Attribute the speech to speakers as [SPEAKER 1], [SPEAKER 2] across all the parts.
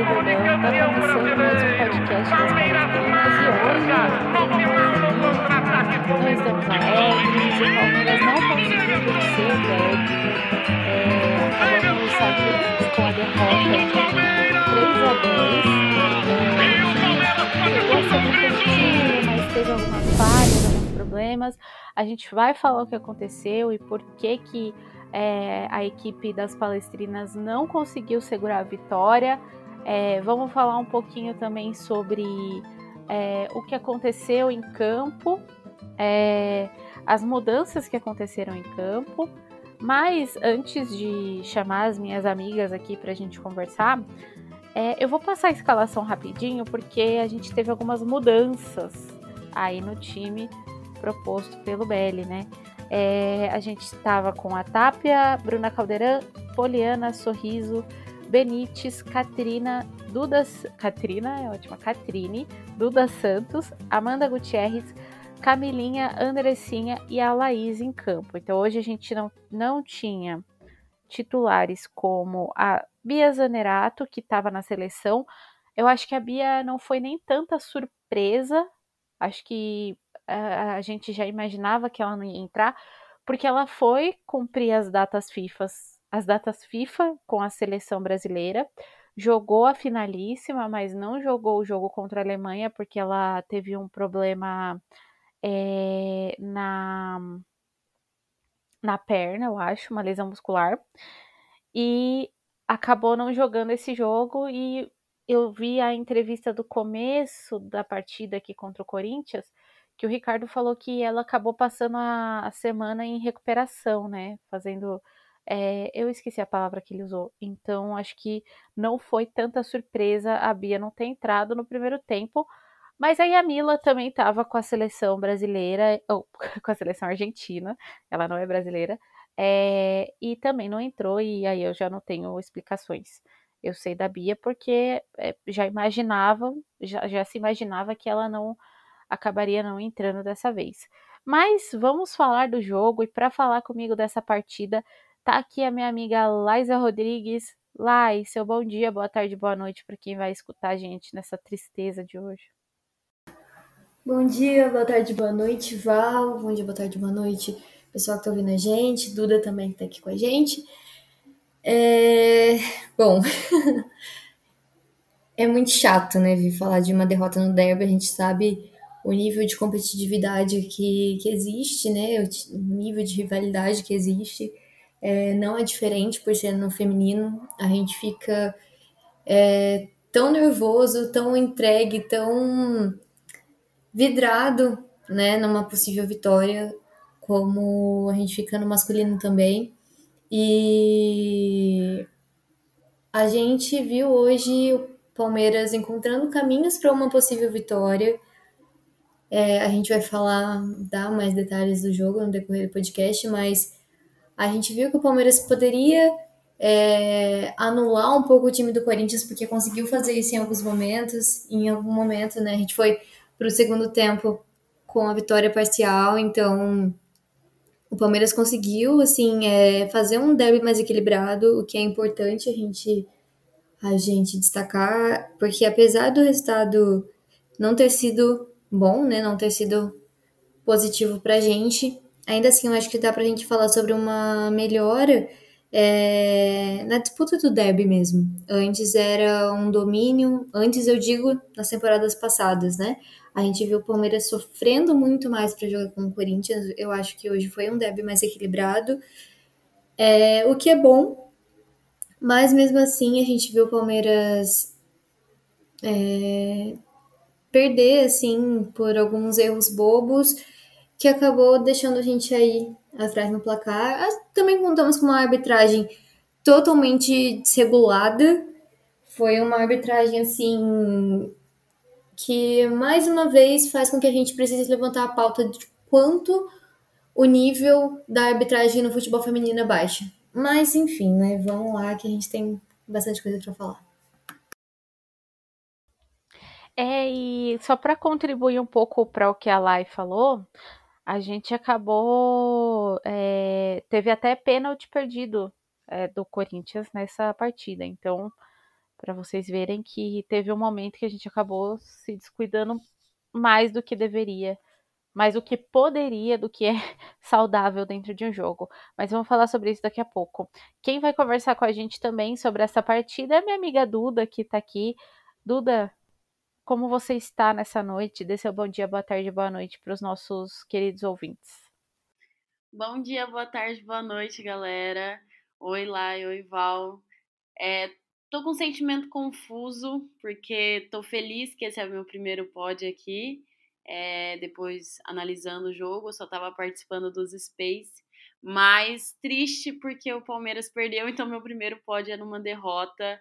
[SPEAKER 1] Verdão, tá começando mais um podcast das Palmeiras e hoje nós estamos alegres, o Palmeiras não conseguiu vencer o é, acabamos saindo com a derrota 3 a 2 é, chegou a ser competitivo, mas teve algumas falhas, alguns problemas, a gente vai falar o que aconteceu e por que que é, a equipe das palestrinas não conseguiu segurar a vitória. É, vamos falar um pouquinho também sobre é, o que aconteceu em campo, é, as mudanças que aconteceram em campo. Mas antes de chamar as minhas amigas aqui para a gente conversar, é, eu vou passar a escalação rapidinho porque a gente teve algumas mudanças aí no time proposto pelo Belli, né? É, a gente estava com a Tápia, Bruna Caldeirão, Poliana, Sorriso, Benites, Catrina, Duda. Catrina é ótima, Catrine, Duda Santos, Amanda Gutierrez, Camilinha, Andressinha e a Laís em campo. Então hoje a gente não, não tinha titulares como a Bia Zanerato, que estava na seleção. Eu acho que a Bia não foi nem tanta surpresa. Acho que a, a gente já imaginava que ela não ia entrar, porque ela foi cumprir as datas FIFA, as datas FIFA com a seleção brasileira, jogou a finalíssima, mas não jogou o jogo contra a Alemanha porque ela teve um problema é, na na perna, eu acho, uma lesão muscular, e acabou não jogando esse jogo e eu vi a entrevista do começo da partida aqui contra o Corinthians que o Ricardo falou que ela acabou passando a, a semana em recuperação, né? Fazendo. É, eu esqueci a palavra que ele usou. Então, acho que não foi tanta surpresa a Bia não ter entrado no primeiro tempo. Mas aí a Mila também estava com a seleção brasileira, ou com a seleção argentina, ela não é brasileira, é, e também não entrou, e aí eu já não tenho explicações. Eu sei da Bia porque é, já imaginava, já, já se imaginava que ela não acabaria não entrando dessa vez. Mas vamos falar do jogo e para falar comigo dessa partida, tá aqui a minha amiga Laisa Rodrigues. Lai, seu bom dia, boa tarde, boa noite para quem vai escutar a gente nessa tristeza de hoje.
[SPEAKER 2] Bom dia, boa tarde, boa noite, Val. Bom dia, boa tarde, boa noite, pessoal que tá ouvindo a gente. Duda também que tá aqui com a gente. É... Bom, é muito chato, né, vir falar de uma derrota no derby. A gente sabe o nível de competitividade que, que existe, né? O nível de rivalidade que existe é, não é diferente por ser no feminino. A gente fica é, tão nervoso, tão entregue, tão vidrado, né? Numa possível vitória, como a gente fica no masculino também. E a gente viu hoje o Palmeiras encontrando caminhos para uma possível vitória é, a gente vai falar, dar mais detalhes do jogo no decorrer do podcast, mas a gente viu que o Palmeiras poderia é, anular um pouco o time do Corinthians, porque conseguiu fazer isso em alguns momentos. Em algum momento, né? A gente foi para o segundo tempo com a vitória parcial, então o Palmeiras conseguiu, assim, é, fazer um derby mais equilibrado, o que é importante a gente, a gente destacar, porque apesar do resultado não ter sido bom, né, não ter sido positivo pra gente. Ainda assim, eu acho que dá pra gente falar sobre uma melhora é, na disputa do derby mesmo. Antes era um domínio, antes eu digo nas temporadas passadas, né? A gente viu o Palmeiras sofrendo muito mais para jogar com o Corinthians. Eu acho que hoje foi um derby mais equilibrado, é, o que é bom, mas mesmo assim a gente viu o Palmeiras é, perder, assim, por alguns erros bobos, que acabou deixando a gente aí atrás no placar. Também contamos com uma arbitragem totalmente desregulada. Foi uma arbitragem, assim, que mais uma vez faz com que a gente precise levantar a pauta de quanto o nível da arbitragem no futebol feminino é baixa. Mas, enfim, né? Vamos lá que a gente tem bastante coisa para falar.
[SPEAKER 1] É, e só para contribuir um pouco para o que a Lai falou, a gente acabou. É, teve até pênalti perdido é, do Corinthians nessa partida. Então, para vocês verem que teve um momento que a gente acabou se descuidando mais do que deveria, mais do que poderia, do que é saudável dentro de um jogo. Mas vamos falar sobre isso daqui a pouco. Quem vai conversar com a gente também sobre essa partida é minha amiga Duda, que está aqui. Duda, como você está nessa noite? Dê seu bom dia, boa tarde, boa noite para os nossos queridos ouvintes.
[SPEAKER 3] Bom dia, boa tarde, boa noite, galera. Oi, Lai, oi, Val. É, tô com um sentimento confuso, porque tô feliz que esse é o meu primeiro pod aqui. É, depois, analisando o jogo, só tava participando dos Space. Mas triste porque o Palmeiras perdeu, então meu primeiro pod é numa derrota.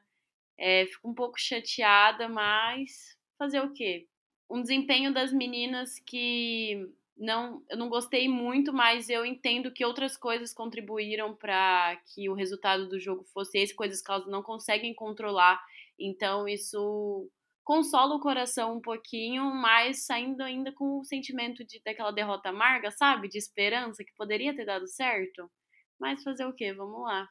[SPEAKER 3] É, fico um pouco chateada, mas fazer o quê? Um desempenho das meninas que não, eu não gostei muito, mas eu entendo que outras coisas contribuíram para que o resultado do jogo fosse esse, coisas que elas não conseguem controlar. Então isso consola o coração um pouquinho, mas saindo ainda com o sentimento de daquela derrota amarga, sabe? De esperança que poderia ter dado certo. Mas fazer o quê? Vamos lá.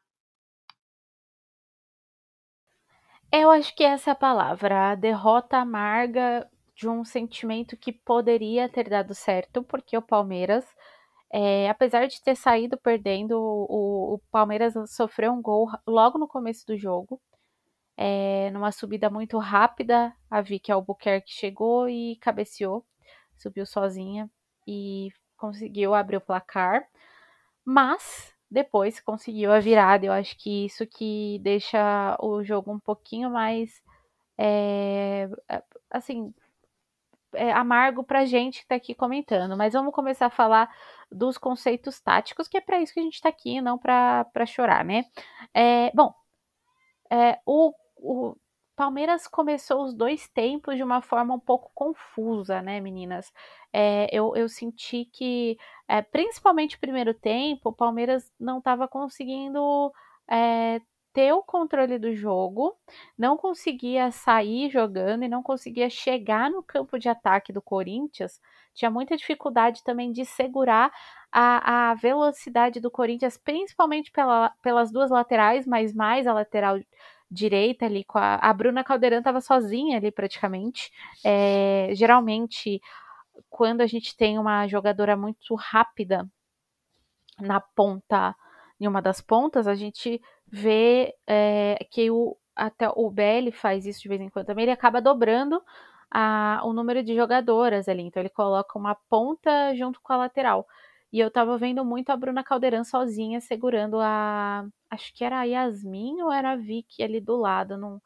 [SPEAKER 1] Eu acho que essa é a palavra, a derrota amarga de um sentimento que poderia ter dado certo, porque o Palmeiras, é, apesar de ter saído perdendo, o, o, Palmeiras sofreu um gol logo no começo do jogo, é, numa subida muito rápida. A Vicky Albuquerque chegou e cabeceou, subiu sozinha e conseguiu abrir o placar, mas depois conseguiu a virada. Eu acho que isso que deixa o jogo um pouquinho mais. É, assim, é, amargo pra gente que tá aqui comentando, mas vamos começar a falar dos conceitos táticos, que é para isso que a gente tá aqui, não para chorar, né? É, bom, é, o, o Palmeiras começou os dois tempos de uma forma um pouco confusa, né, meninas? É, eu, eu senti que, é, principalmente o primeiro tempo, o Palmeiras não estava conseguindo é, ter o controle do jogo, não conseguia sair jogando e não conseguia chegar no campo de ataque do Corinthians. Tinha muita dificuldade também de segurar a, a velocidade do Corinthians, principalmente pela, pelas duas laterais, mas mais a lateral direita ali com a, a Bruna Caldeirão estava sozinha ali praticamente. É, geralmente, quando a gente tem uma jogadora muito rápida na ponta, em uma das pontas, a gente vê é, que o, até o BL faz isso de vez em quando também, ele acaba dobrando a, o número de jogadoras ali. Então ele coloca uma ponta junto com a lateral. E eu tava vendo muito a Bruna Caldeirão sozinha segurando a. Acho que era a Yasmin ou era a Vicky ali do lado. Não,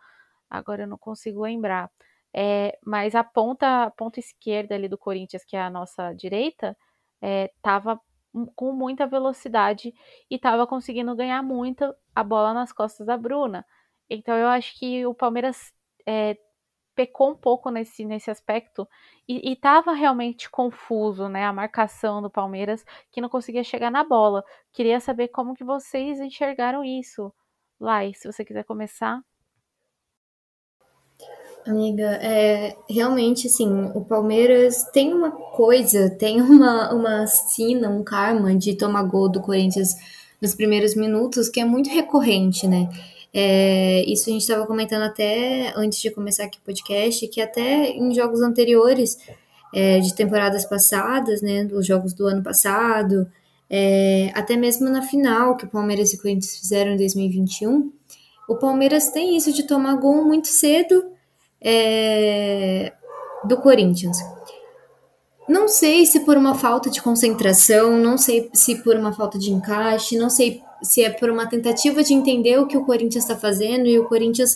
[SPEAKER 1] agora eu não consigo lembrar. É, mas a ponta, a ponta esquerda ali do Corinthians, que é a nossa direita, é, tava com muita velocidade e estava conseguindo ganhar muito a bola nas costas da Bruna. Então eu acho que o Palmeiras é, pecou um pouco nesse, nesse aspecto e estava realmente confuso, né? A marcação do Palmeiras que não conseguia chegar na bola. Queria saber como que vocês enxergaram isso. Lai, se você quiser começar.
[SPEAKER 2] Amiga, é, realmente, assim, o Palmeiras tem uma coisa, tem uma, uma sina, um karma de tomar gol do Corinthians nos primeiros minutos que é muito recorrente, né? É, isso a gente estava comentando até antes de começar aqui o podcast, que até em jogos anteriores, é, de temporadas passadas, né, dos jogos do ano passado, é, até mesmo na final que o Palmeiras e Corinthians fizeram em 2021, o Palmeiras tem isso de tomar gol muito cedo é, do Corinthians. Não sei se por uma falta de concentração, não sei se por uma falta de encaixe, não sei se é por uma tentativa de entender o que o Corinthians está fazendo e o Corinthians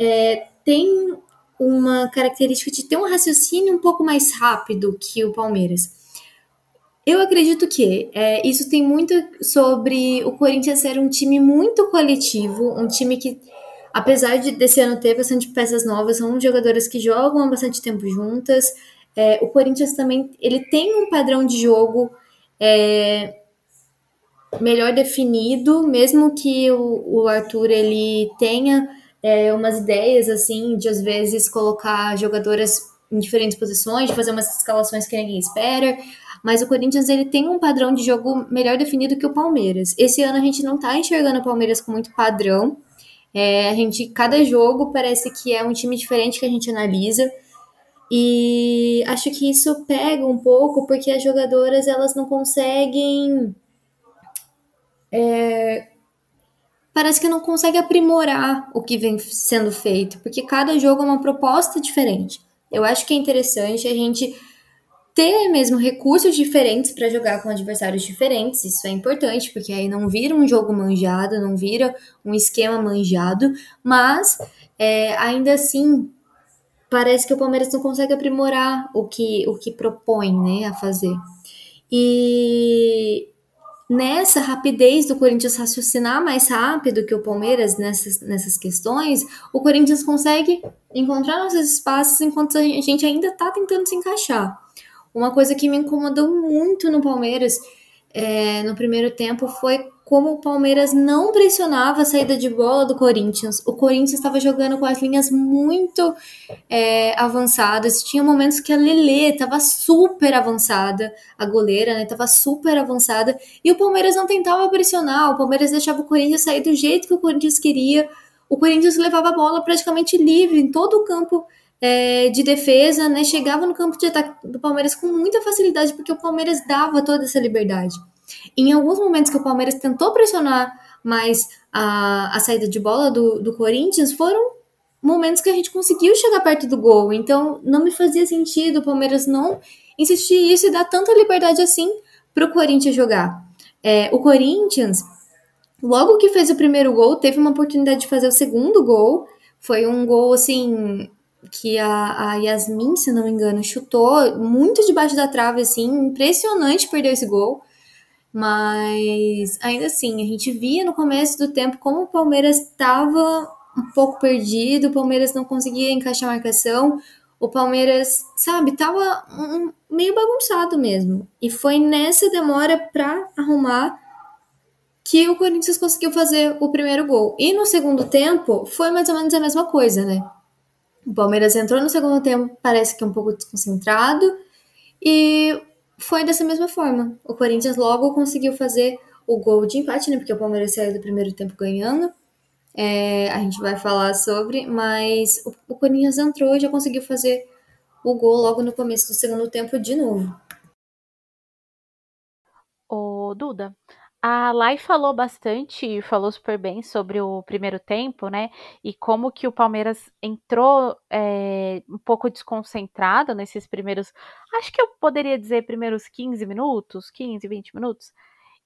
[SPEAKER 2] é, tem uma característica de ter um raciocínio um pouco mais rápido que o Palmeiras. Eu acredito que é, isso tem muito sobre o Corinthians ser um time muito coletivo, um time que apesar de desse ano ter bastante peças novas, são jogadoras que jogam há bastante tempo juntas. É, o Corinthians também ele tem um padrão de jogo é, melhor definido, mesmo que o, o Arthur ele tenha é, umas ideias assim de às vezes colocar jogadoras em diferentes posições, de fazer umas escalações que ninguém espera. Mas o Corinthians ele tem um padrão de jogo melhor definido que o Palmeiras. Esse ano a gente não tá enxergando o Palmeiras com muito padrão. É, a gente, cada jogo parece que é um time diferente que a gente analisa. E acho que isso pega um pouco porque as jogadoras elas não conseguem. É, parece que não consegue aprimorar o que vem sendo feito, porque cada jogo é uma proposta diferente. Eu acho que é interessante a gente ter mesmo recursos diferentes para jogar com adversários diferentes. Isso é importante, porque aí não vira um jogo manjado, não vira um esquema manjado, mas é, ainda assim parece que o Palmeiras não consegue aprimorar o que, o que propõe né, a fazer. E nessa rapidez do Corinthians raciocinar mais rápido que o Palmeiras nessas, nessas questões, o Corinthians consegue encontrar nossos espaços enquanto a gente ainda está tentando se encaixar. Uma coisa que me incomodou muito no Palmeiras é, no primeiro tempo foi como o Palmeiras não pressionava a saída de bola do Corinthians. O Corinthians estava jogando com as linhas muito é, avançadas. Tinha momentos que a Lele estava super avançada, a goleira, né? Tava super avançada. E o Palmeiras não tentava pressionar. O Palmeiras deixava o Corinthians sair do jeito que o Corinthians queria. O Corinthians levava a bola praticamente livre em todo o campo é, de defesa, né? Chegava no campo de ataque do Palmeiras com muita facilidade, porque o Palmeiras dava toda essa liberdade. Em alguns momentos que o Palmeiras tentou pressionar mais a, a saída de bola do, do Corinthians, foram momentos que a gente conseguiu chegar perto do gol. Então, não me fazia sentido o Palmeiras não insistir isso e dar tanta liberdade assim para o Corinthians jogar. É, o Corinthians, logo que fez o primeiro gol, teve uma oportunidade de fazer o segundo gol. Foi um gol assim que a, a Yasmin, se não me engano, chutou muito debaixo da trave, assim, impressionante perder esse gol. Mas ainda assim, a gente via no começo do tempo como o Palmeiras estava um pouco perdido, o Palmeiras não conseguia encaixar a marcação, o Palmeiras, sabe, tava um, meio bagunçado mesmo. E foi nessa demora para arrumar que o Corinthians conseguiu fazer o primeiro gol. E no segundo tempo foi mais ou menos a mesma coisa, né? O Palmeiras entrou no segundo tempo, parece que um pouco desconcentrado, e foi dessa mesma forma. O Corinthians logo conseguiu fazer o gol de empate, né? Porque o Palmeiras saiu do primeiro tempo ganhando. É, a gente vai falar sobre, mas o, o Corinthians entrou e já conseguiu fazer o gol logo no começo do segundo tempo de novo.
[SPEAKER 1] Ô, Duda, a Lai falou bastante, falou super bem sobre o primeiro tempo, né? E como que o Palmeiras entrou é, um pouco desconcentrado nesses primeiros, acho que eu poderia dizer primeiros 15 minutos, 15, 20 minutos.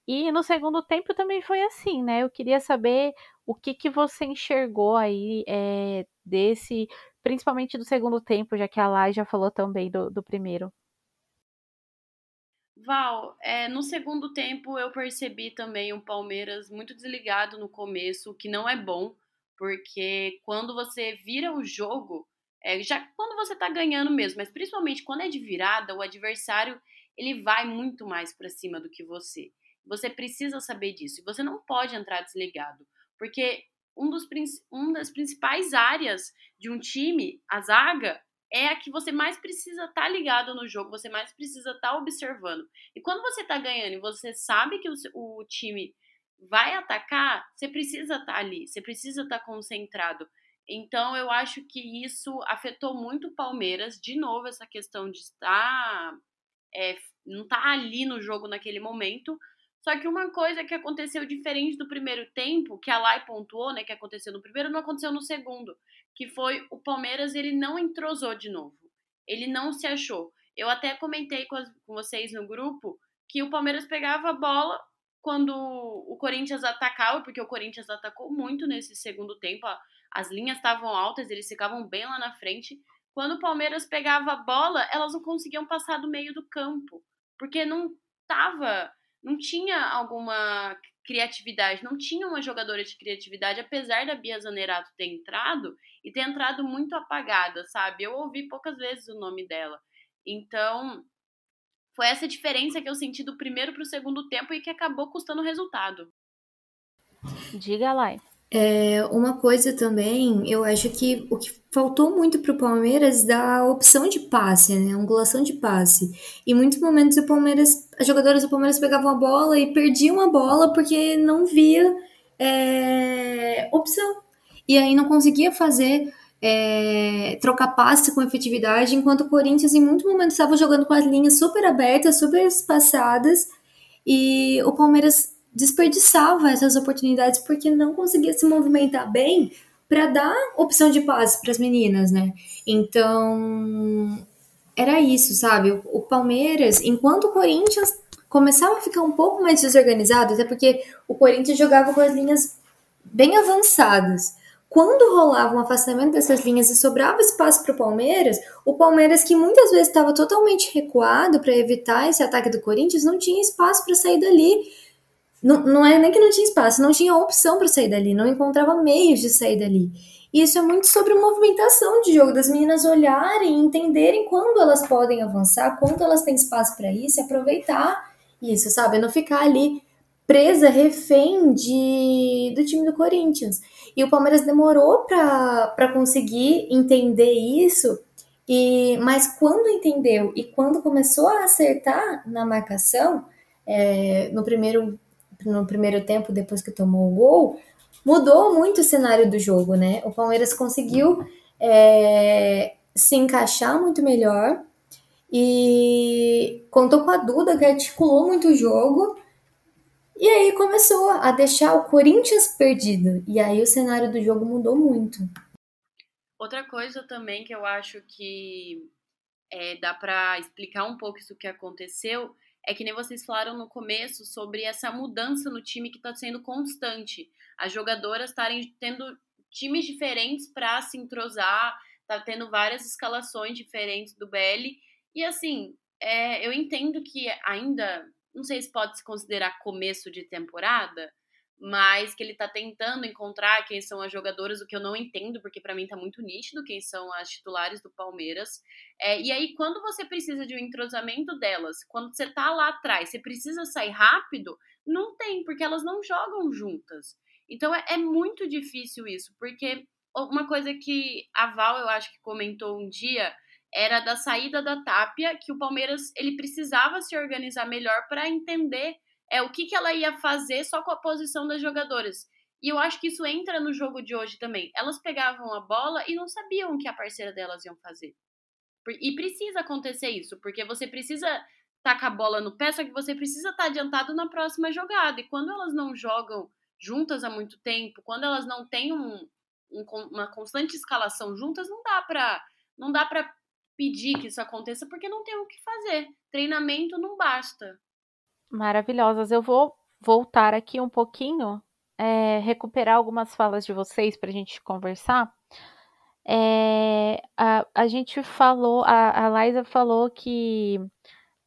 [SPEAKER 1] E no segundo tempo também foi assim, né? Eu queria saber o que, que você enxergou aí é, desse, principalmente do segundo tempo, já que a Lai já falou também do, do primeiro.
[SPEAKER 3] Val, é, no segundo tempo eu percebi também um Palmeiras muito desligado no começo, o que não é bom, porque quando você vira o jogo, é, já quando você tá ganhando mesmo, mas principalmente quando é de virada, o adversário ele vai muito mais para cima do que você. Você precisa saber disso. E você não pode entrar desligado, porque um dos, um das principais áreas de um time, a zaga, é a que você mais precisa estar tá ligado no jogo, você mais precisa estar tá observando. E quando você está ganhando e você sabe que o, o, time vai atacar, você precisa estar tá ali, você precisa estar tá concentrado. Então eu acho que isso afetou muito o Palmeiras, de novo, essa questão de estar. É, não estar tá ali no jogo naquele momento. Só que uma coisa que aconteceu diferente do primeiro tempo, que a Lai pontuou, né, que aconteceu no primeiro, não aconteceu no segundo que foi o Palmeiras ele não entrosou de novo. Ele não se achou. Eu até comentei com, as, com vocês no grupo que o Palmeiras pegava a bola quando o Corinthians atacava, porque o Corinthians atacou muito nesse segundo tempo, as linhas estavam altas, eles ficavam bem lá na frente. Quando o Palmeiras pegava a bola, elas não conseguiam passar do meio do campo, porque não tava, não tinha alguma criatividade, não tinha uma jogadora de criatividade, apesar da Bia Zanerato ter entrado e ter entrado muito apagada, sabe? Eu ouvi poucas vezes o nome dela. Então, foi essa diferença que eu senti do primeiro para o segundo tempo e que acabou custando o resultado.
[SPEAKER 1] Diga lá.
[SPEAKER 2] É, uma coisa também, eu acho que o que faltou muito para o Palmeiras da opção de passe, né? Angulação de passe. Em muitos momentos o Palmeiras, as jogadoras do Palmeiras pegavam a bola e perdiam a bola porque não via é, opção. e aí não conseguia fazer é, trocar passe com efetividade, enquanto o Corinthians em muitos momentos estava jogando com as linhas super abertas, super espaçadas, e o Palmeiras desperdiçava essas oportunidades porque não conseguia se movimentar bem para dar opção de passe para as meninas, né? Então, era isso, sabe? O, o Palmeiras, enquanto o Corinthians começava a ficar um pouco mais desorganizado, até porque o Corinthians jogava com as linhas bem avançadas. Quando rolava um afastamento dessas linhas e sobrava espaço para o Palmeiras, o Palmeiras, que muitas vezes estava totalmente recuado para evitar esse ataque do Corinthians, não tinha espaço para sair dali. Não, não é nem que não tinha espaço, não tinha opção para sair dali, não encontrava meios de sair dali. E isso é muito sobre movimentação de jogo, das meninas olharem entenderem quando elas podem avançar, quando elas têm espaço para isso, aproveitar isso, sabe? Não ficar ali presa, refém de, do time do Corinthians. E o Palmeiras demorou para conseguir entender isso, e mas quando entendeu e quando começou a acertar na marcação, é, no, primeiro, no primeiro tempo, depois que tomou o gol, mudou muito o cenário do jogo, né? O Palmeiras conseguiu é, se encaixar muito melhor e contou com a Duda, que articulou muito o jogo. E aí começou a deixar o Corinthians perdido. E aí o cenário do jogo mudou muito.
[SPEAKER 3] Outra coisa também que eu acho que é, dá para explicar um pouco isso que aconteceu é que nem vocês falaram no começo sobre essa mudança no time que está sendo constante. As jogadoras estarem tendo times diferentes para se entrosar, tá tendo várias escalações diferentes do BL. E assim, é, eu entendo que ainda, não sei se pode se considerar começo de temporada, mas que ele tá tentando encontrar quem são as jogadoras, o que eu não entendo, porque para mim tá muito nítido quem são as titulares do Palmeiras. É, e aí, quando você precisa de um entrosamento delas, quando você tá lá atrás, você precisa sair rápido, não tem, porque elas não jogam juntas. Então é, é muito difícil isso, porque uma coisa que a Val, eu acho que comentou um dia, era da saída da Tapia, que o Palmeiras ele precisava se organizar melhor para entender é o que, que ela ia fazer só com a posição das jogadoras. E eu acho que isso entra no jogo de hoje também. Elas pegavam a bola e não sabiam o que a parceira delas iam fazer. E precisa acontecer isso, porque você precisa tacar a bola no pé, só que você precisa estar tá adiantado na próxima jogada. E quando elas não jogam juntas há muito tempo, quando elas não têm um, um, uma constante escalação juntas, não dá para não dá para pedir que isso aconteça porque não tem o que fazer. Treinamento não basta.
[SPEAKER 1] Maravilhosas. Eu vou voltar aqui um pouquinho, é, recuperar algumas falas de vocês para a gente conversar. É, a, a gente falou, a, a Liza falou que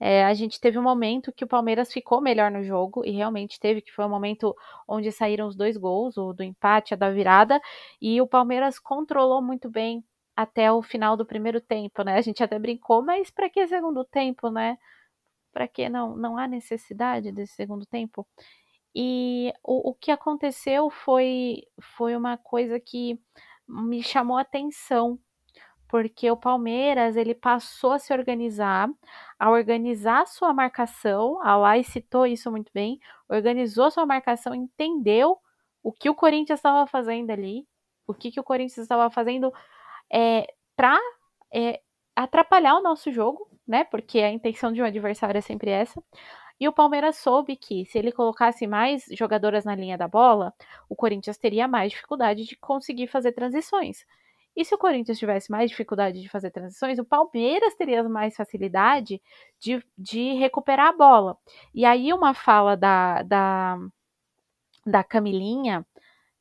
[SPEAKER 1] é, a gente teve um momento que o Palmeiras ficou melhor no jogo, e realmente teve, que foi o um momento onde saíram os dois gols, o do empate, a da virada, e o Palmeiras controlou muito bem até o final do primeiro tempo, né? A gente até brincou, mas para que segundo tempo, né? Para que não, não há necessidade desse segundo tempo? E o, o que aconteceu foi, foi uma coisa que me chamou a atenção, porque o Palmeiras ele passou a se organizar, a organizar sua marcação, a Lai citou isso muito bem, organizou sua marcação, entendeu o que o Corinthians estava fazendo ali, o que, que o Corinthians estava fazendo é, para é, atrapalhar o nosso jogo, né? Porque a intenção de um adversário é sempre essa. E o Palmeiras soube que se ele colocasse mais jogadoras na linha da bola, o Corinthians teria mais dificuldade de conseguir fazer transições. E se o Corinthians tivesse mais dificuldade de fazer transições, o Palmeiras teria mais facilidade de, de recuperar a bola. E aí, uma fala da, da, da Camilinha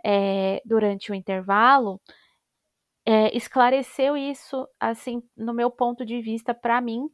[SPEAKER 1] é, durante o intervalo é, esclareceu isso, assim, no meu ponto de vista, para mim,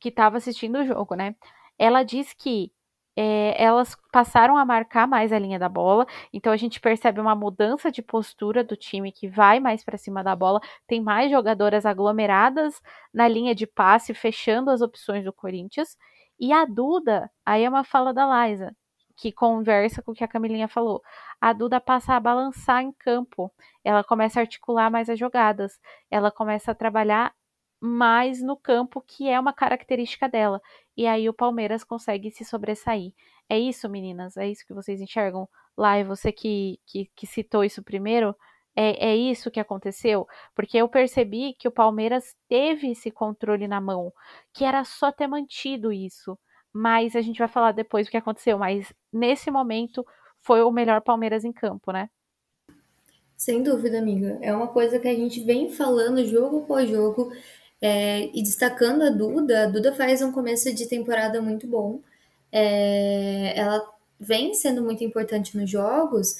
[SPEAKER 1] que estava assistindo o jogo, né? Ela diz que é, elas passaram a marcar mais a linha da bola, então a gente percebe uma mudança de postura do time que vai mais para cima da bola, tem mais jogadoras aglomeradas na linha de passe, fechando as opções do Corinthians. E a Duda, aí é uma fala da Liza, que conversa com o que a Camilinha falou. A Duda passa a balançar em campo, ela começa a articular mais as jogadas, ela começa a trabalhar mais no campo, que é uma característica dela. E aí o Palmeiras consegue se sobressair. É isso, meninas? É isso que vocês enxergam lá? E você que, que, que citou isso primeiro, é, é isso que aconteceu? Porque eu percebi que o Palmeiras teve esse controle na mão, que era só ter mantido isso. Mas a gente vai falar depois o que aconteceu. Mas nesse momento foi o melhor Palmeiras em campo, né?
[SPEAKER 2] Sem dúvida, amiga. É uma coisa que a gente vem falando jogo após jogo é, e destacando a Duda. A Duda faz um começo de temporada muito bom. É, ela vem sendo muito importante nos jogos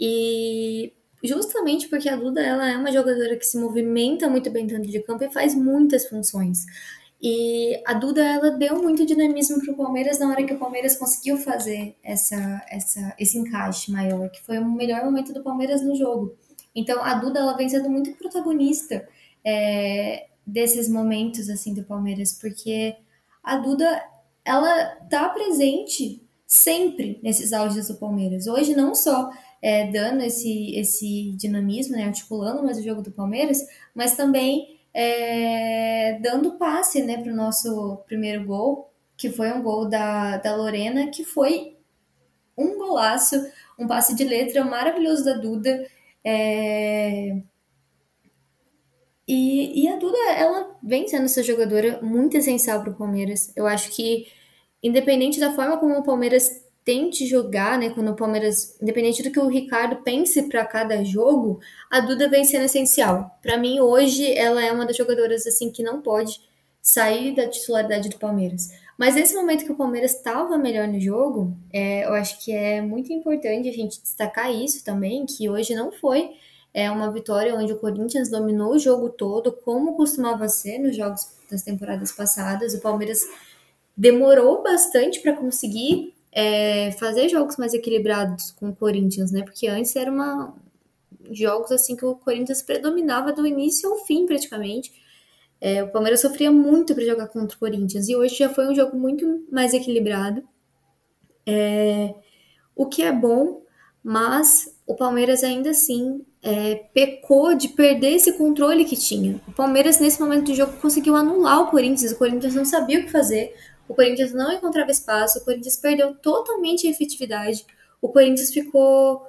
[SPEAKER 2] e justamente porque a Duda ela é uma jogadora que se movimenta muito bem dentro de campo e faz muitas funções. E a Duda ela deu muito dinamismo para o Palmeiras na hora que o Palmeiras conseguiu fazer essa, essa, esse encaixe maior, que foi o melhor momento do Palmeiras no jogo. Então a Duda ela vem sendo muito protagonista é, desses momentos assim do Palmeiras, porque a Duda ela tá presente sempre nesses auges do Palmeiras. Hoje não só é, dando esse, esse dinamismo, né, articulando mais o jogo do Palmeiras, mas também é, dando passe né, para o nosso primeiro gol, que foi um gol da, da Lorena, que foi um golaço, um passe de letra maravilhoso da Duda. É... E, e a Duda, ela vem sendo essa jogadora muito essencial para o Palmeiras. Eu acho que, independente da forma como o Palmeiras tente jogar, né? Quando o Palmeiras, independente do que o Ricardo pense para cada jogo, a Duda vem sendo essencial. Para mim, hoje, ela é uma das jogadoras assim que não pode sair da titularidade do Palmeiras. Mas nesse momento que o Palmeiras estava melhor no jogo, é, eu acho que é muito importante a gente destacar isso também, que hoje não foi é, uma vitória onde o Corinthians dominou o jogo todo, como costumava ser nos jogos das temporadas passadas. O Palmeiras demorou bastante para conseguir é, fazer jogos mais equilibrados com o Corinthians, né? Porque antes era uma jogos assim que o Corinthians predominava do início ao fim praticamente. É, o Palmeiras sofria muito para jogar contra o Corinthians e hoje já foi um jogo muito mais equilibrado. É, o que é bom, mas o Palmeiras ainda assim é, pecou de perder esse controle que tinha. O Palmeiras, nesse momento do jogo, conseguiu anular o Corinthians. O Corinthians não sabia o que fazer. O Corinthians não encontrava espaço, o Corinthians perdeu totalmente a efetividade. O Corinthians ficou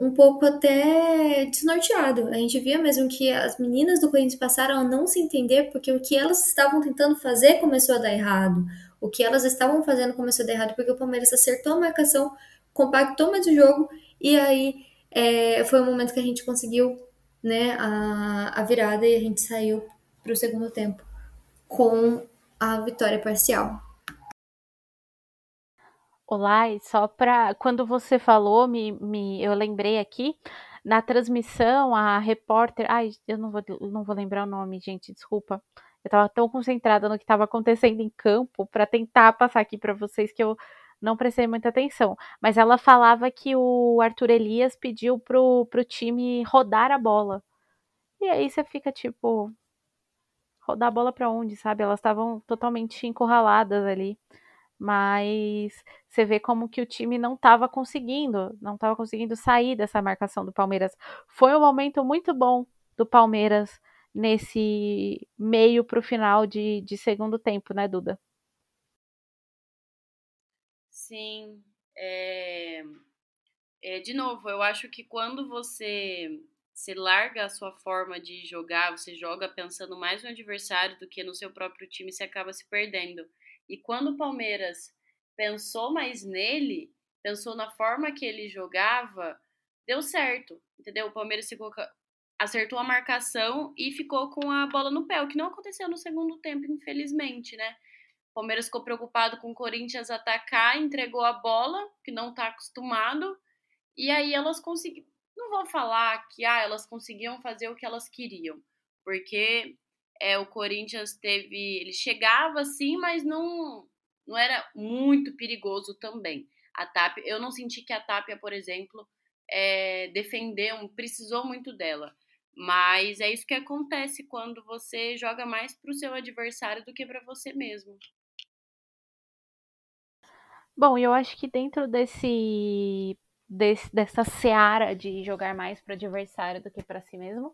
[SPEAKER 2] um pouco até desnorteado. A gente via mesmo que as meninas do Corinthians passaram a não se entender porque o que elas estavam tentando fazer começou a dar errado. O que elas estavam fazendo começou a dar errado porque o Palmeiras acertou a marcação, compactou mais o jogo e aí é, foi o momento que a gente conseguiu né, a, a virada e a gente saiu para o segundo tempo com a vitória parcial.
[SPEAKER 1] Olá, e só para quando você falou, me, me, eu lembrei aqui na transmissão a repórter, ai, eu não vou, não vou lembrar o nome, gente, desculpa. Eu estava tão concentrada no que estava acontecendo em campo para tentar passar aqui para vocês que eu não prestei muita atenção. Mas ela falava que o Arthur Elias pediu pro, pro time rodar a bola. E aí você fica tipo, rodar a bola para onde, sabe? Elas estavam totalmente encurraladas ali mas você vê como que o time não estava conseguindo, não estava conseguindo sair dessa marcação do Palmeiras. Foi um momento muito bom do Palmeiras nesse meio para o final de, de segundo tempo, né, Duda?
[SPEAKER 3] Sim. É... É, de novo, eu acho que quando você se larga a sua forma de jogar, você joga pensando mais no adversário do que no seu próprio time, você acaba se perdendo. E quando o Palmeiras pensou mais nele, pensou na forma que ele jogava, deu certo, entendeu? O Palmeiras ficou, acertou a marcação e ficou com a bola no pé, o que não aconteceu no segundo tempo, infelizmente, né? O Palmeiras ficou preocupado com o Corinthians atacar, entregou a bola, que não tá acostumado, e aí elas conseguiram. Não vou falar que ah, elas conseguiam fazer o que elas queriam, porque é, o Corinthians teve. Ele chegava assim, mas não, não era muito perigoso também. A Tapia, eu não senti que a Tapia, por exemplo, é, defendeu, precisou muito dela. Mas é isso que acontece quando você joga mais para o seu adversário do que para você mesmo.
[SPEAKER 1] Bom, eu acho que dentro desse, desse dessa seara de jogar mais para o adversário do que para si mesmo,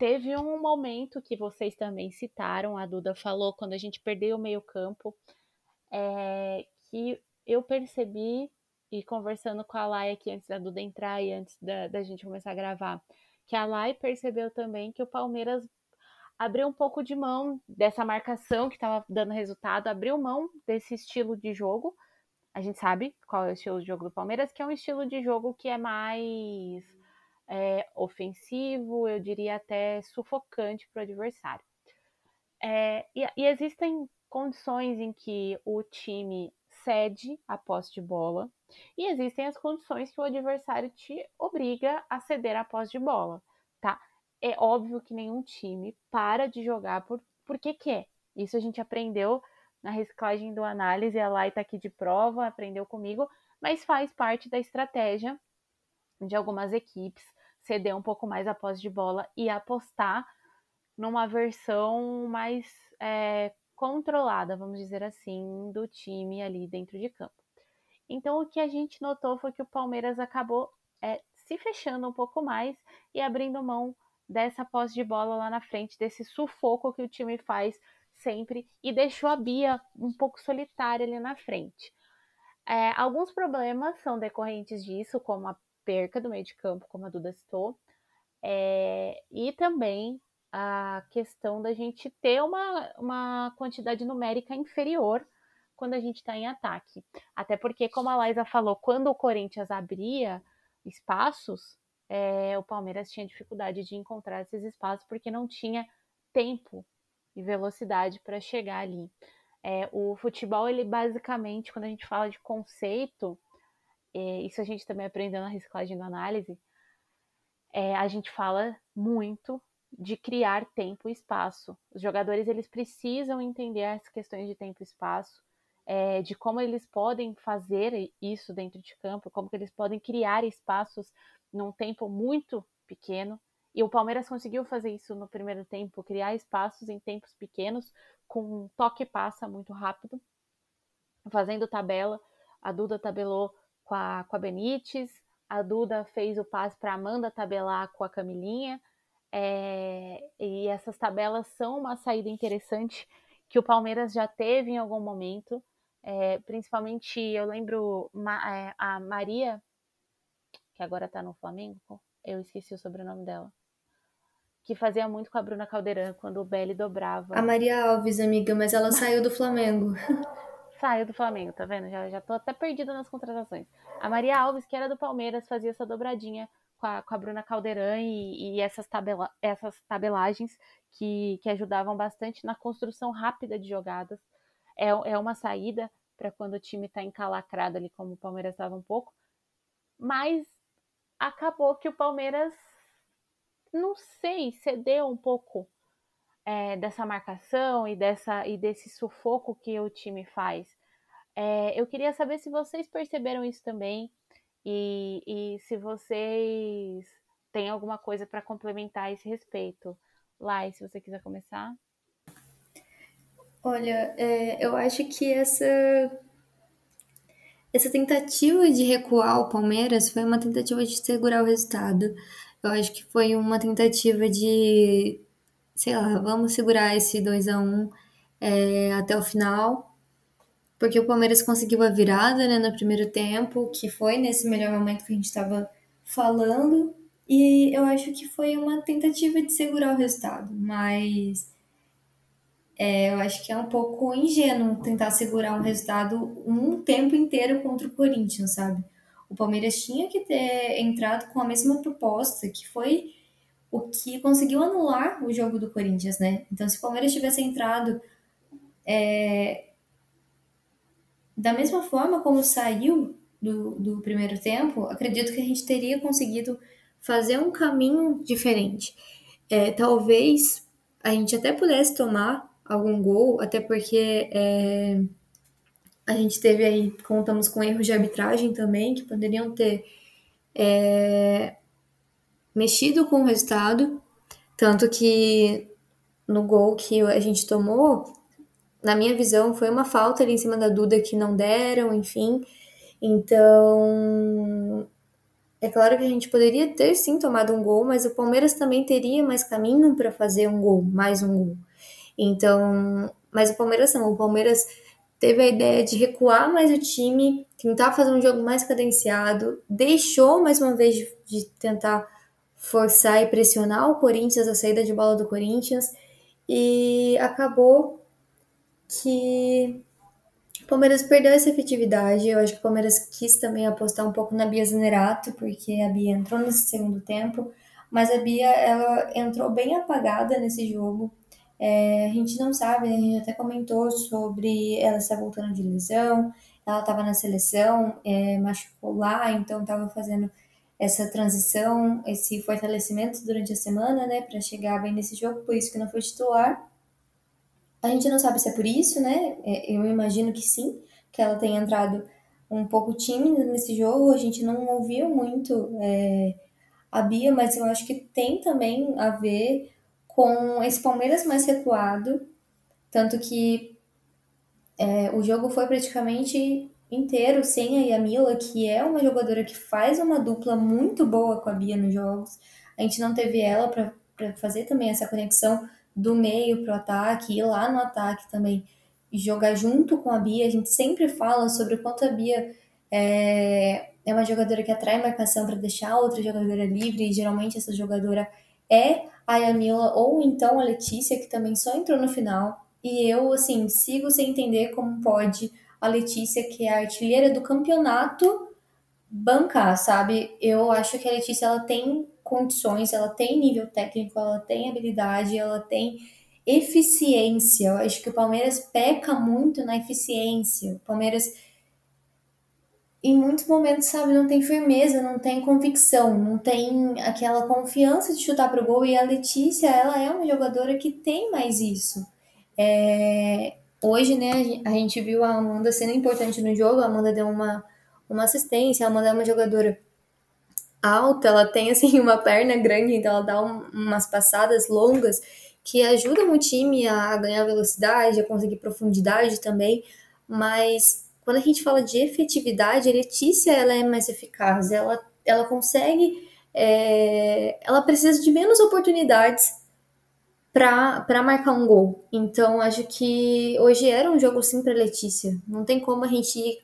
[SPEAKER 1] Teve um momento que vocês também citaram, a Duda falou, quando a gente perdeu o meio-campo, é, que eu percebi, e conversando com a Laia aqui antes da Duda entrar e antes da, da gente começar a gravar, que a Lai percebeu também que o Palmeiras abriu um pouco de mão dessa marcação que estava dando resultado, abriu mão desse estilo de jogo. A gente sabe qual é o estilo de jogo do Palmeiras, que é um estilo de jogo que é mais é, ofensivo, eu diria até sufocante para o adversário. É, e, e existem condições em que o time cede a posse de bola e existem as condições que o adversário te obriga a ceder a posse de bola, tá? É óbvio que nenhum time para de jogar por porque quer. Isso a gente aprendeu na reciclagem do análise, a Lai tá aqui de prova, aprendeu comigo, mas faz parte da estratégia de algumas equipes ceder um pouco mais a posse de bola e apostar numa versão mais é, controlada, vamos dizer assim, do time ali dentro de campo. Então, o que a gente notou foi que o Palmeiras acabou é, se fechando um pouco mais e abrindo mão dessa posse de bola lá na frente, desse sufoco que o time faz sempre e deixou a Bia um pouco solitária ali na frente. É, alguns problemas são decorrentes disso, como a perca do meio de campo, como a Duda citou, é, e também a questão da gente ter uma, uma quantidade numérica inferior quando a gente está em ataque. Até porque, como a Laisa falou, quando o Corinthians abria espaços, é, o Palmeiras tinha dificuldade de encontrar esses espaços porque não tinha tempo e velocidade para chegar ali. É, o futebol, ele basicamente, quando a gente fala de conceito, é, isso a gente também aprendeu na reciclagem da análise, é, a gente fala muito de criar tempo e espaço. Os jogadores eles precisam entender as questões de tempo e espaço, é, de como eles podem fazer isso dentro de campo, como que eles podem criar espaços num tempo muito pequeno. E o Palmeiras conseguiu fazer isso no primeiro tempo, criar espaços em tempos pequenos, com um toque passa muito rápido, fazendo tabela. A Duda tabelou com a, com a Benítez, a Duda fez o passe para Amanda tabelar com a Camilinha, é, e essas tabelas são uma saída interessante que o Palmeiras já teve em algum momento. É, principalmente, eu lembro é, a Maria, que agora tá no Flamengo, eu esqueci o sobrenome dela. Que fazia muito com a Bruna Caldeirão quando o Belly dobrava.
[SPEAKER 2] A Maria Alves, amiga, mas ela saiu do Flamengo.
[SPEAKER 1] Saiu do Flamengo, tá vendo? Já, já tô até perdida nas contratações. A Maria Alves, que era do Palmeiras, fazia essa dobradinha com a, com a Bruna Caldeirão e, e essas, tabela, essas tabelagens que, que ajudavam bastante na construção rápida de jogadas. É, é uma saída para quando o time está encalacrado ali, como o Palmeiras estava um pouco. Mas acabou que o Palmeiras, não sei, cedeu um pouco é, dessa marcação e, dessa, e desse sufoco que o time faz. É, eu queria saber se vocês perceberam isso também, e, e se vocês têm alguma coisa para complementar a esse respeito. Lai, se você quiser começar.
[SPEAKER 2] Olha, é, eu acho que essa essa tentativa de recuar o Palmeiras foi uma tentativa de segurar o resultado. Eu acho que foi uma tentativa de, sei lá, vamos segurar esse 2 a 1 é, até o final porque o Palmeiras conseguiu a virada né, no primeiro tempo, que foi nesse melhor momento que a gente estava falando, e eu acho que foi uma tentativa de segurar o resultado, mas é, eu acho que é um pouco ingênuo tentar segurar um resultado um tempo inteiro contra o Corinthians, sabe? O Palmeiras tinha que ter entrado com a mesma proposta, que foi o que conseguiu anular o jogo do Corinthians, né? Então, se o Palmeiras tivesse entrado é, da mesma forma como saiu do, do primeiro tempo, acredito que a gente teria conseguido fazer um caminho diferente. É, talvez a gente até pudesse tomar algum gol, até porque é, a gente teve aí, contamos com erros de arbitragem também, que poderiam ter é, mexido com o resultado. Tanto que no gol que a gente tomou, na minha visão, foi uma falta ali em cima da Duda que não deram, enfim. Então, é claro que a gente poderia ter sim tomado um gol, mas o Palmeiras também teria mais caminho para fazer um gol, mais um gol. Então, mas o Palmeiras não, o Palmeiras teve a ideia de recuar mais o time, tentar fazer um jogo mais cadenciado, deixou mais uma vez de, de tentar forçar e pressionar o Corinthians, a saída de bola do Corinthians, e acabou que o Palmeiras perdeu essa efetividade. Eu acho que o Palmeiras quis também apostar um pouco na Bia Zanerato, porque a Bia entrou nesse segundo tempo, mas a Bia ela entrou bem apagada nesse jogo. É, a gente não sabe, a gente até comentou sobre ela estar voltando de lesão, ela estava na seleção, é, machucou lá, então estava fazendo essa transição, esse fortalecimento durante a semana, né, para chegar bem nesse jogo, por isso que não foi titular. A gente não sabe se é por isso, né? É, eu imagino que sim, que ela tenha entrado um pouco tímida nesse jogo. A gente não ouviu muito é, a Bia, mas eu acho que tem também a ver com esse Palmeiras mais recuado. Tanto que é, o jogo foi praticamente inteiro sem a Yamila, que é uma jogadora que faz uma dupla muito boa com a Bia nos jogos. A gente não teve ela para fazer também essa conexão do meio para o ataque, ir lá no ataque também, jogar junto com a Bia. A gente sempre fala sobre o quanto a Bia é, é uma jogadora que atrai marcação para deixar outra jogadora livre, e geralmente essa jogadora é a Yamila ou então a Letícia, que também só entrou no final. E eu, assim, sigo sem entender como pode a Letícia, que é a artilheira do campeonato, bancar, sabe? Eu acho que a Letícia ela tem condições, ela tem nível técnico, ela tem habilidade, ela tem eficiência. Eu acho que o Palmeiras peca muito na eficiência. O Palmeiras em muitos momentos, sabe, não tem firmeza, não tem convicção, não tem aquela confiança de chutar pro gol. E a Letícia, ela é uma jogadora que tem mais isso. É... Hoje, né, a gente viu a Amanda sendo importante no jogo, a Amanda deu uma, uma assistência, a Amanda é uma jogadora alta, ela tem assim uma perna grande, então ela dá um, umas passadas longas que ajudam o time a ganhar velocidade, a conseguir profundidade também, mas quando a gente fala de efetividade, a Letícia ela é mais eficaz, ela, ela consegue, é, ela precisa de menos oportunidades para marcar um gol. Então acho que hoje era um jogo sim para Letícia. Não tem como a gente ir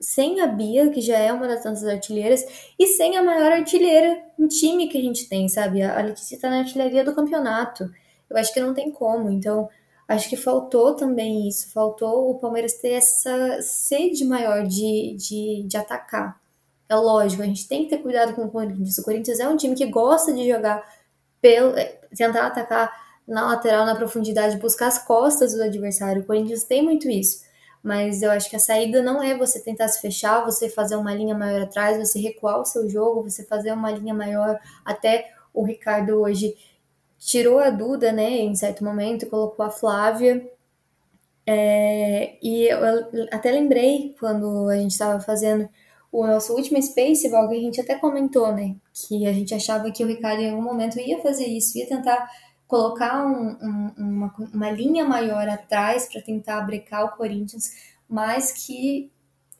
[SPEAKER 2] sem a Bia, que já é uma das tantas artilheiras, e sem a maior artilheira em time que a gente tem, sabe? A Letícia tá na artilharia do campeonato. Eu acho que não tem como. Então, acho que faltou também isso. Faltou o Palmeiras ter essa sede maior de, de, de atacar. É lógico, a gente tem que ter cuidado com o Corinthians. O Corinthians é um time que gosta de jogar pelo, tentar atacar na lateral, na profundidade, buscar as costas do adversário. O Corinthians tem muito isso mas eu acho que a saída não é você tentar se fechar, você fazer uma linha maior atrás, você recuar o seu jogo, você fazer uma linha maior. Até o Ricardo hoje tirou a Duda, né, em certo momento, colocou a Flávia. É, e eu até lembrei quando a gente estava fazendo o nosso último Space Ball, que a gente até comentou, né, que a gente achava que o Ricardo em algum momento ia fazer isso, ia tentar colocar um, um, uma, uma linha maior atrás para tentar brecar o Corinthians, mas que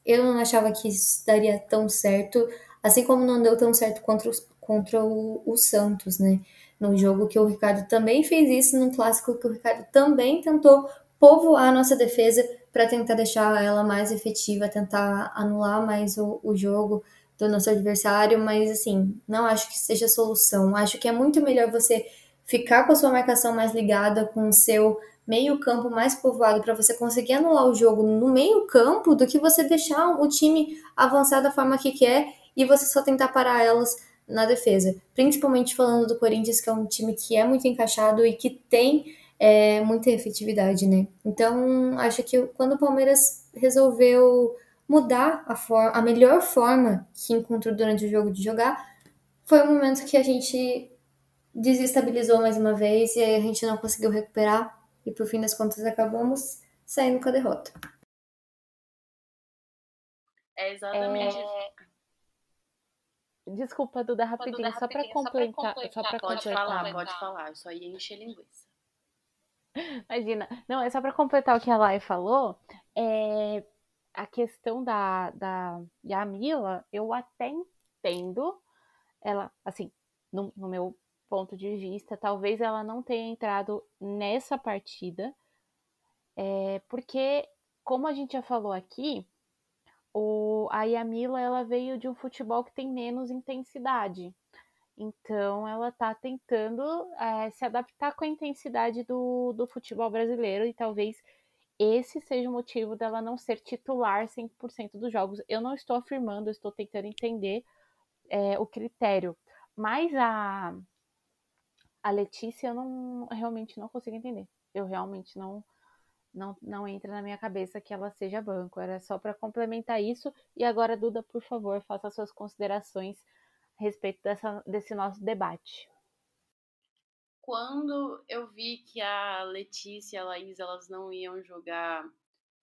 [SPEAKER 2] eu não achava que isso daria tão certo, assim como não deu tão certo contra, contra o, o Santos, né? No jogo que o Ricardo também fez isso, num clássico que o Ricardo também tentou povoar a nossa defesa para tentar deixar ela mais efetiva, tentar anular mais o, o jogo do nosso adversário, mas assim, não acho que seja solução. Acho que é muito melhor você ficar com a sua marcação mais ligada, com o seu meio campo mais povoado para você conseguir anular o jogo no meio campo do que você deixar o time avançar da forma que quer e você só tentar parar elas na defesa. Principalmente falando do Corinthians, que é um time que é muito encaixado e que tem é, muita efetividade, né? Então, acho que quando o Palmeiras resolveu mudar a, forma, a melhor forma que encontrou durante o jogo de jogar, foi o momento que a gente desestabilizou mais uma vez e aí a gente não conseguiu recuperar e por fim das contas acabamos saindo com a derrota.
[SPEAKER 3] É exatamente. É...
[SPEAKER 1] Desculpa, Duda, rapidinho, Duda, só para completar, só para
[SPEAKER 3] pode completar. falar, pode falar, eu só ia encher linguiça.
[SPEAKER 1] Imagina, não, é só para completar o que a Lai falou, é, a questão da, da Yamila, eu até entendo ela, assim, no, no meu ponto de vista, talvez ela não tenha entrado nessa partida, é, porque, como a gente já falou aqui, o, a Yamila ela veio de um futebol que tem menos intensidade. Então ela está tentando é, se adaptar com a intensidade do, do futebol brasileiro e talvez esse seja o motivo dela não ser titular 100% dos jogos. Eu não estou afirmando, estou tentando entender é, o critério. Mas a, a Letícia eu não, realmente não consigo entender. Eu realmente não, não, não entra na minha cabeça que ela seja banco. Era só para complementar isso. E agora, Duda, por favor, faça suas considerações a respeito dessa, desse nosso debate.
[SPEAKER 3] Quando eu vi que a Letícia e a Laís elas não iam jogar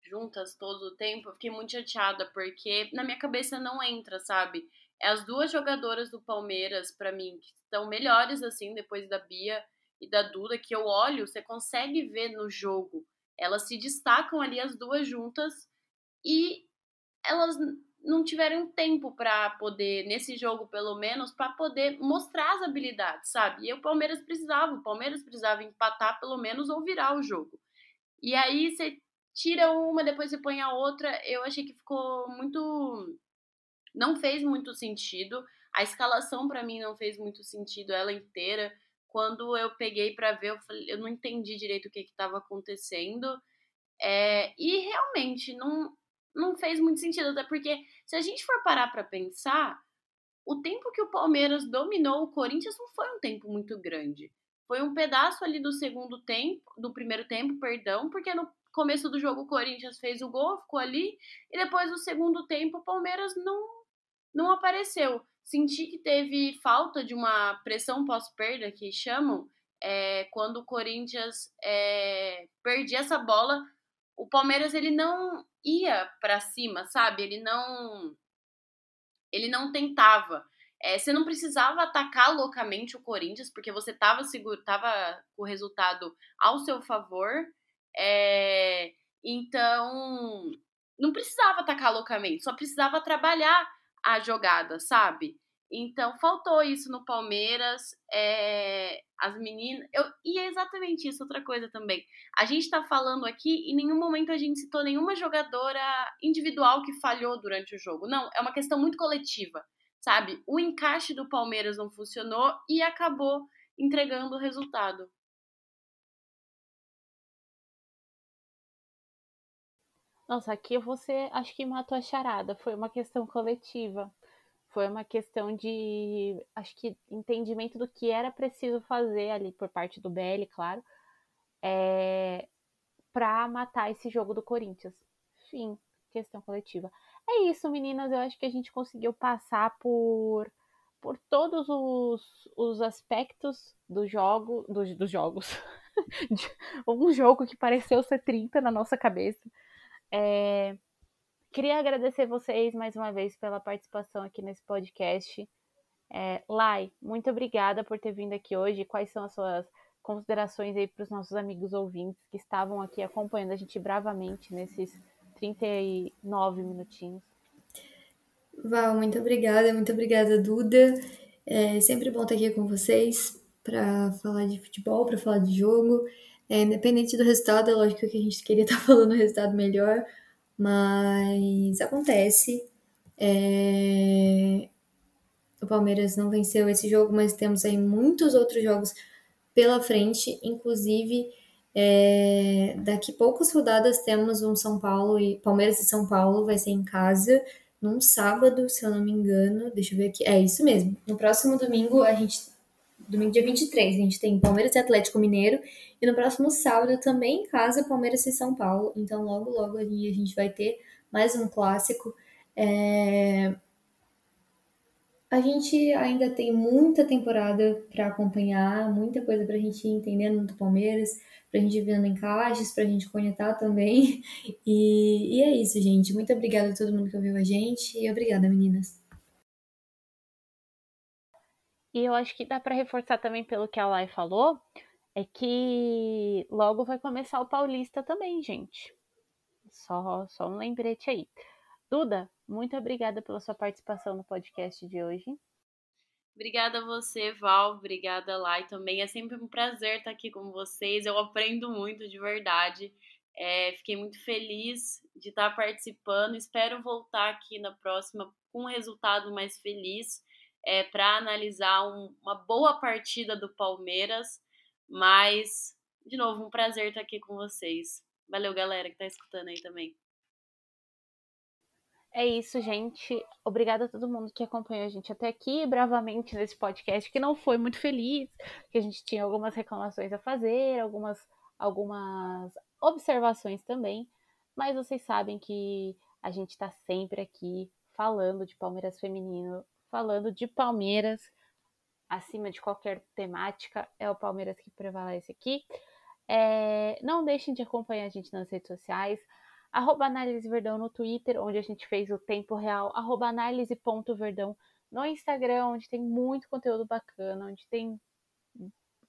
[SPEAKER 3] juntas todo o tempo, eu fiquei muito chateada, porque na minha cabeça não entra, sabe? É as duas jogadoras do Palmeiras, para mim, que estão melhores, assim, depois da Bia e da Duda, que eu olho, você consegue ver no jogo elas se destacam ali as duas juntas e elas não tiveram tempo para poder, nesse jogo pelo menos, para poder mostrar as habilidades, sabe? E o Palmeiras precisava, o Palmeiras precisava empatar pelo menos ou virar o jogo. E aí você tira uma, depois você põe a outra, eu achei que ficou muito. Não fez muito sentido. A escalação para mim não fez muito sentido, ela inteira quando eu peguei para ver, eu, falei, eu não entendi direito o que estava acontecendo. É, e realmente não, não fez muito sentido, até porque se a gente for parar para pensar, o tempo que o Palmeiras dominou o Corinthians não foi um tempo muito grande. Foi um pedaço ali do segundo tempo, do primeiro tempo, perdão, porque no começo do jogo o Corinthians fez o gol, ficou ali, e depois do segundo tempo o Palmeiras não, não apareceu senti que teve falta de uma pressão pós-perda, que chamam, é, quando o Corinthians é, perdia essa bola, o Palmeiras ele não ia para cima, sabe? Ele não ele não tentava. É, você não precisava atacar loucamente o Corinthians, porque você estava seguro, tava com o resultado ao seu favor. É, então, não precisava atacar loucamente, só precisava trabalhar a jogada, sabe? Então, faltou isso no Palmeiras. É, as meninas. Eu, e é exatamente isso, outra coisa também. A gente tá falando aqui, em nenhum momento a gente citou nenhuma jogadora individual que falhou durante o jogo. Não, é uma questão muito coletiva, sabe? O encaixe do Palmeiras não funcionou e acabou entregando o resultado.
[SPEAKER 1] Nossa, aqui você acho que matou a charada. Foi uma questão coletiva. Foi uma questão de, acho que, entendimento do que era preciso fazer ali por parte do BL, claro, é, para matar esse jogo do Corinthians. Fim, questão coletiva. É isso, meninas. Eu acho que a gente conseguiu passar por, por todos os, os aspectos do jogo, dos, dos jogos. um jogo que pareceu ser 30 na nossa cabeça. É, queria agradecer vocês mais uma vez pela participação aqui nesse podcast. É, Lai, muito obrigada por ter vindo aqui hoje. Quais são as suas considerações aí para os nossos amigos ouvintes que estavam aqui acompanhando a gente bravamente nesses 39 minutinhos?
[SPEAKER 2] Val, muito obrigada, muito obrigada, Duda. É sempre bom estar aqui com vocês para falar de futebol, para falar de jogo. É, independente do resultado, é lógico que a gente queria estar falando o resultado melhor, mas acontece. É... O Palmeiras não venceu esse jogo, mas temos aí muitos outros jogos pela frente, inclusive é... daqui poucas rodadas temos um São Paulo e Palmeiras e São Paulo vai ser em casa num sábado, se eu não me engano. Deixa eu ver aqui. É isso mesmo. No próximo domingo a gente domingo dia 23, a gente tem Palmeiras e Atlético Mineiro. E no próximo sábado também em casa, Palmeiras e São Paulo. Então logo, logo ali a gente vai ter mais um clássico. É... A gente ainda tem muita temporada para acompanhar, muita coisa para a gente ir entendendo do Palmeiras, para a gente ir vendo encaixes, para a gente conectar também. E, e é isso, gente. Muito obrigada a todo mundo que ouviu a gente e obrigada, meninas.
[SPEAKER 1] E eu acho que dá para reforçar também pelo que a Lai falou, é que logo vai começar o Paulista também, gente. Só, só um lembrete aí. Duda, muito obrigada pela sua participação no podcast de hoje.
[SPEAKER 3] Obrigada a você, Val. Obrigada, Lai, também. É sempre um prazer estar aqui com vocês. Eu aprendo muito, de verdade. É, fiquei muito feliz de estar participando. Espero voltar aqui na próxima com um resultado mais feliz. É, para analisar um, uma boa partida do Palmeiras. Mas, de novo, um prazer estar aqui com vocês. Valeu, galera, que está escutando aí também.
[SPEAKER 1] É isso, gente. Obrigada a todo mundo que acompanhou a gente até aqui, bravamente, nesse podcast, que não foi muito feliz, que a gente tinha algumas reclamações a fazer, algumas, algumas observações também. Mas vocês sabem que a gente está sempre aqui falando de Palmeiras feminino, falando de Palmeiras acima de qualquer temática. É o Palmeiras que prevalece aqui. É, não deixem de acompanhar a gente nas redes sociais arroba Análise Verdão no Twitter, onde a gente fez o tempo real, arroba análise.verdão no Instagram, onde tem muito conteúdo bacana, onde tem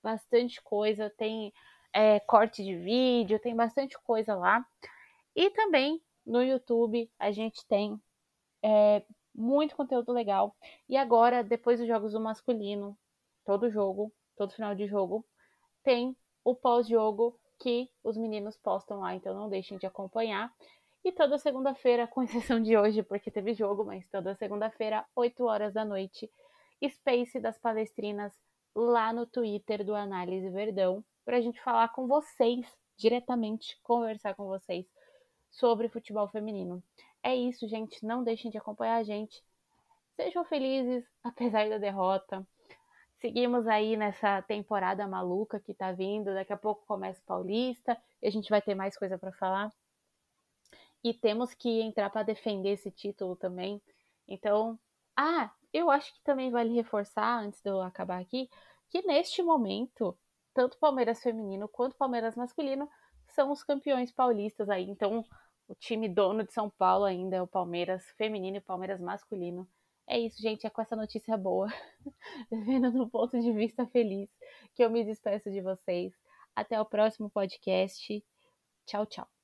[SPEAKER 1] bastante coisa, tem é, corte de vídeo, tem bastante coisa lá. E também no YouTube a gente tem é, muito conteúdo legal. E agora, depois dos jogos do masculino, todo jogo, todo final de jogo, tem o pós-jogo que os meninos postam lá, então não deixem de acompanhar. E toda segunda-feira, com exceção de hoje, porque teve jogo, mas toda segunda-feira, 8 horas da noite, Space das Palestrinas lá no Twitter do Análise Verdão, para a gente falar com vocês diretamente, conversar com vocês sobre futebol feminino. É isso, gente. Não deixem de acompanhar a gente. Sejam felizes, apesar da derrota. Seguimos aí nessa temporada maluca que tá vindo. Daqui a pouco começa o Paulista e a gente vai ter mais coisa para falar. E temos que entrar para defender esse título também. Então, ah, eu acho que também vale reforçar, antes de eu acabar aqui, que neste momento, tanto Palmeiras feminino quanto Palmeiras masculino são os campeões paulistas aí. Então, o time dono de São Paulo ainda é o Palmeiras feminino e o Palmeiras masculino. É isso, gente. É com essa notícia boa, vendo do ponto de vista feliz, que eu me despeço de vocês. Até o próximo podcast. Tchau, tchau.